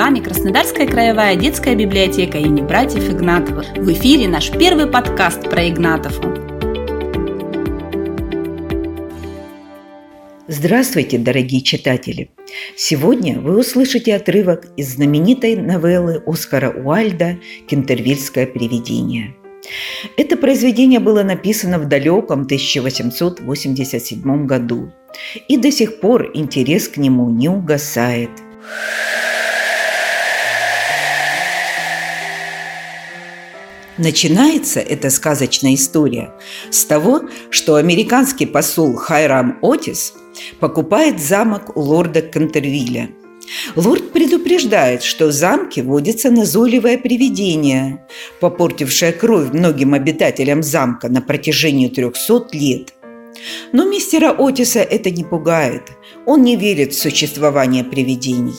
вами Краснодарская краевая детская библиотека имени братьев Игнатовых. В эфире наш первый подкаст про Игнатову. Здравствуйте, дорогие читатели! Сегодня вы услышите отрывок из знаменитой новеллы Оскара Уальда «Кентервильское привидение». Это произведение было написано в далеком 1887 году, и до сих пор интерес к нему не угасает. Начинается эта сказочная история с того, что американский посол Хайрам Отис покупает замок у лорда Кантервилля – Лорд предупреждает, что в замке водится назойливое привидение, попортившее кровь многим обитателям замка на протяжении трехсот лет. Но мистера Отиса это не пугает. Он не верит в существование привидений.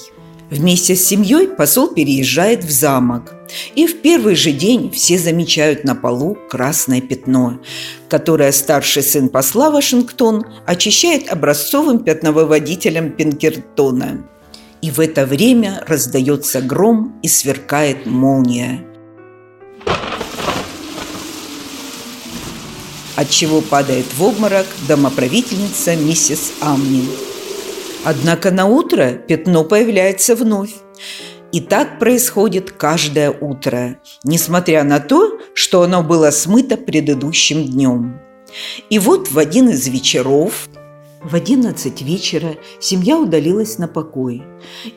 Вместе с семьей посол переезжает в замок. И в первый же день все замечают на полу красное пятно, которое старший сын посла Вашингтон очищает образцовым пятновыводителем Пинкертона. И в это время раздается гром и сверкает молния. От чего падает в обморок домоправительница миссис Амни. Однако на утро пятно появляется вновь. И так происходит каждое утро, несмотря на то, что оно было смыто предыдущим днем. И вот в один из вечеров в одиннадцать вечера семья удалилась на покой,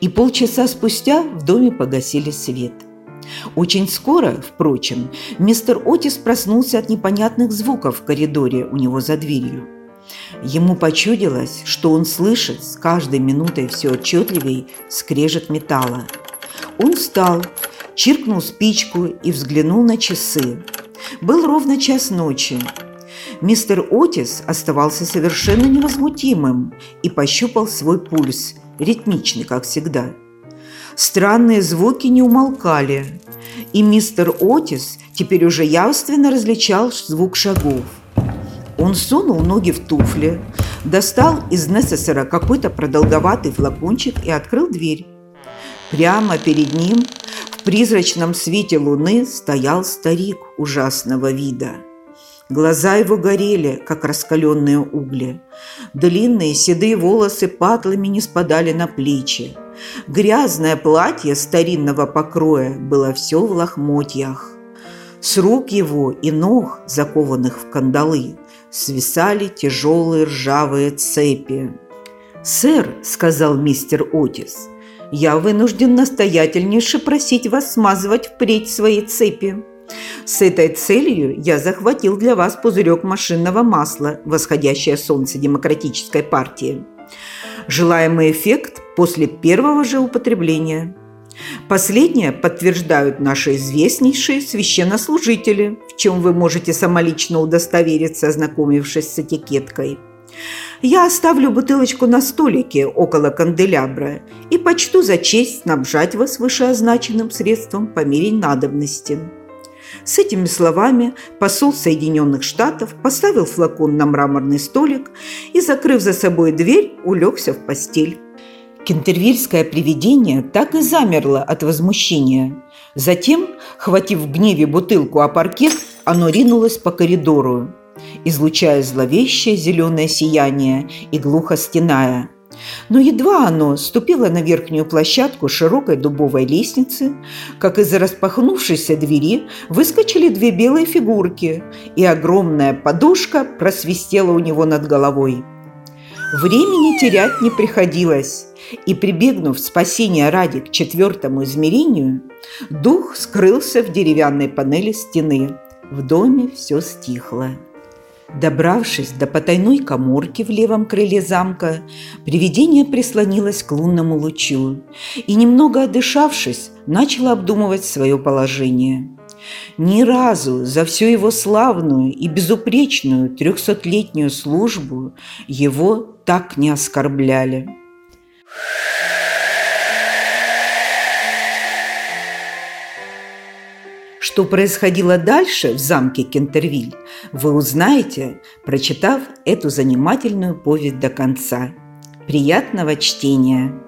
и полчаса спустя в доме погасили свет. Очень скоро, впрочем, мистер Отис проснулся от непонятных звуков в коридоре у него за дверью. Ему почудилось, что он слышит с каждой минутой все отчетливее скрежет металла. Он встал, чиркнул спичку и взглянул на часы. Был ровно час ночи, Мистер Отис оставался совершенно невозмутимым и пощупал свой пульс, ритмичный, как всегда. Странные звуки не умолкали, и мистер Отис теперь уже явственно различал звук шагов. Он сунул ноги в туфли, достал из Несесера какой-то продолговатый флакончик и открыл дверь. Прямо перед ним в призрачном свете луны стоял старик ужасного вида – Глаза его горели, как раскаленные угли. Длинные седые волосы патлами не спадали на плечи. Грязное платье старинного покроя было все в лохмотьях. С рук его и ног, закованных в кандалы, свисали тяжелые ржавые цепи. «Сэр», — сказал мистер Отис, — «я вынужден настоятельнейше просить вас смазывать впредь свои цепи». С этой целью я захватил для вас пузырек машинного масла «Восходящее солнце демократической партии». Желаемый эффект после первого же употребления. Последнее подтверждают наши известнейшие священнослужители, в чем вы можете самолично удостовериться, ознакомившись с этикеткой. Я оставлю бутылочку на столике около канделябра и почту за честь снабжать вас вышеозначенным средством по мере надобности. С этими словами посол Соединенных Штатов поставил флакон на мраморный столик и, закрыв за собой дверь, улегся в постель. Кентервильское привидение так и замерло от возмущения. Затем, хватив в гневе бутылку о паркет, оно ринулось по коридору, излучая зловещее зеленое сияние и глухо стеная – но едва оно ступило на верхнюю площадку широкой дубовой лестницы, как из распахнувшейся двери выскочили две белые фигурки, и огромная подушка просвистела у него над головой. Времени терять не приходилось, и, прибегнув спасения ради к четвертому измерению, дух скрылся в деревянной панели стены. В доме все стихло. Добравшись до потайной коморки в левом крыле замка, привидение прислонилось к лунному лучу и, немного отдышавшись, начало обдумывать свое положение. Ни разу за всю его славную и безупречную трехсотлетнюю службу его так не оскорбляли. Что происходило дальше в замке Кентервиль, вы узнаете, прочитав эту занимательную повесть до конца. Приятного чтения!